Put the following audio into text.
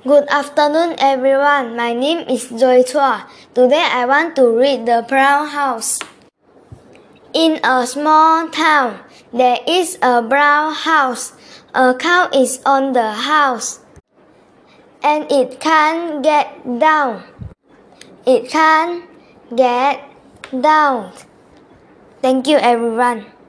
Good afternoon, everyone. My name is Joy Chua. Today I want to read The Brown House. In a small town, there is a brown house. A cow is on the house, and it can't get down. It can't get down. Thank you, everyone.